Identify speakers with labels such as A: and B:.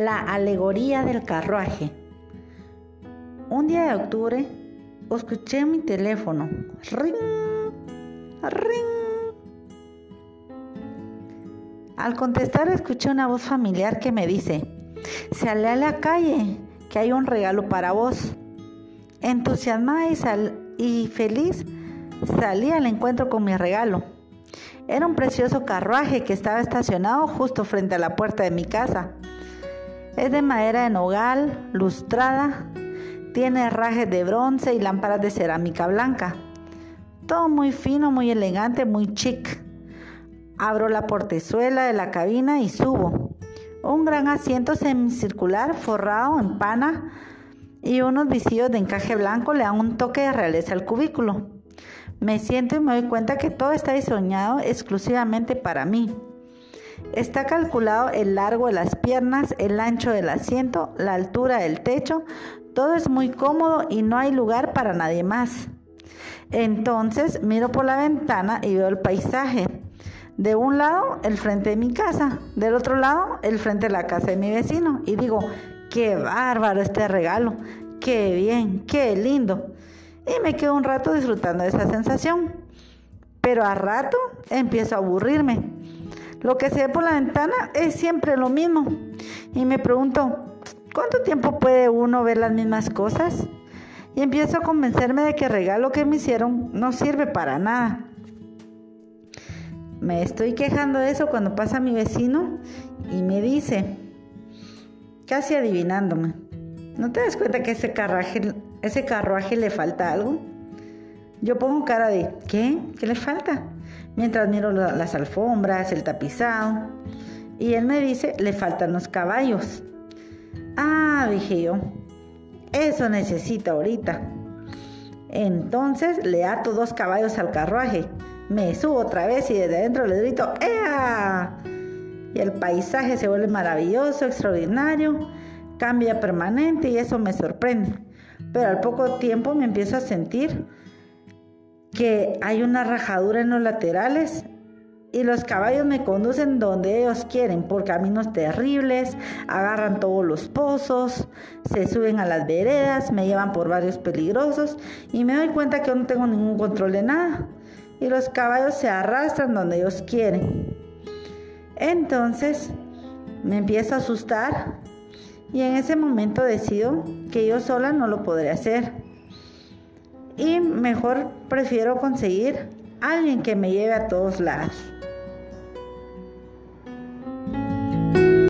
A: La alegoría del carruaje. Un día de octubre escuché mi teléfono. Ring, ring. Al contestar escuché una voz familiar que me dice, sale a la calle, que hay un regalo para vos. Entusiasmada y, y feliz salí al encuentro con mi regalo. Era un precioso carruaje que estaba estacionado justo frente a la puerta de mi casa. Es de madera de nogal, lustrada, tiene herrajes de bronce y lámparas de cerámica blanca. Todo muy fino, muy elegante, muy chic. Abro la portezuela de la cabina y subo. Un gran asiento semicircular forrado en pana y unos visillos de encaje blanco le dan un toque de realeza al cubículo. Me siento y me doy cuenta que todo está diseñado exclusivamente para mí. Está calculado el largo de las piernas, el ancho del asiento, la altura del techo. Todo es muy cómodo y no hay lugar para nadie más. Entonces miro por la ventana y veo el paisaje. De un lado, el frente de mi casa. Del otro lado, el frente de la casa de mi vecino. Y digo, qué bárbaro este regalo. Qué bien, qué lindo. Y me quedo un rato disfrutando de esa sensación. Pero a rato empiezo a aburrirme lo que se ve por la ventana es siempre lo mismo. Y me pregunto, ¿cuánto tiempo puede uno ver las mismas cosas? Y empiezo a convencerme de que el regalo que me hicieron no sirve para nada. Me estoy quejando de eso cuando pasa mi vecino y me dice, casi adivinándome, ¿no te das cuenta que ese carruaje, ese carruaje le falta algo? Yo pongo cara de, ¿qué? ¿Qué le falta? Mientras miro las alfombras, el tapizado. Y él me dice, le faltan los caballos. Ah, dije yo, eso necesita ahorita. Entonces le ato dos caballos al carruaje. Me subo otra vez y desde adentro le grito, ¡Ea! Y el paisaje se vuelve maravilloso, extraordinario, cambia permanente y eso me sorprende. Pero al poco tiempo me empiezo a sentir que hay una rajadura en los laterales y los caballos me conducen donde ellos quieren, por caminos terribles, agarran todos los pozos, se suben a las veredas, me llevan por barrios peligrosos y me doy cuenta que yo no tengo ningún control de nada. Y los caballos se arrastran donde ellos quieren. Entonces me empiezo a asustar y en ese momento decido que yo sola no lo podré hacer y mejor prefiero conseguir alguien que me lleve a todos lados.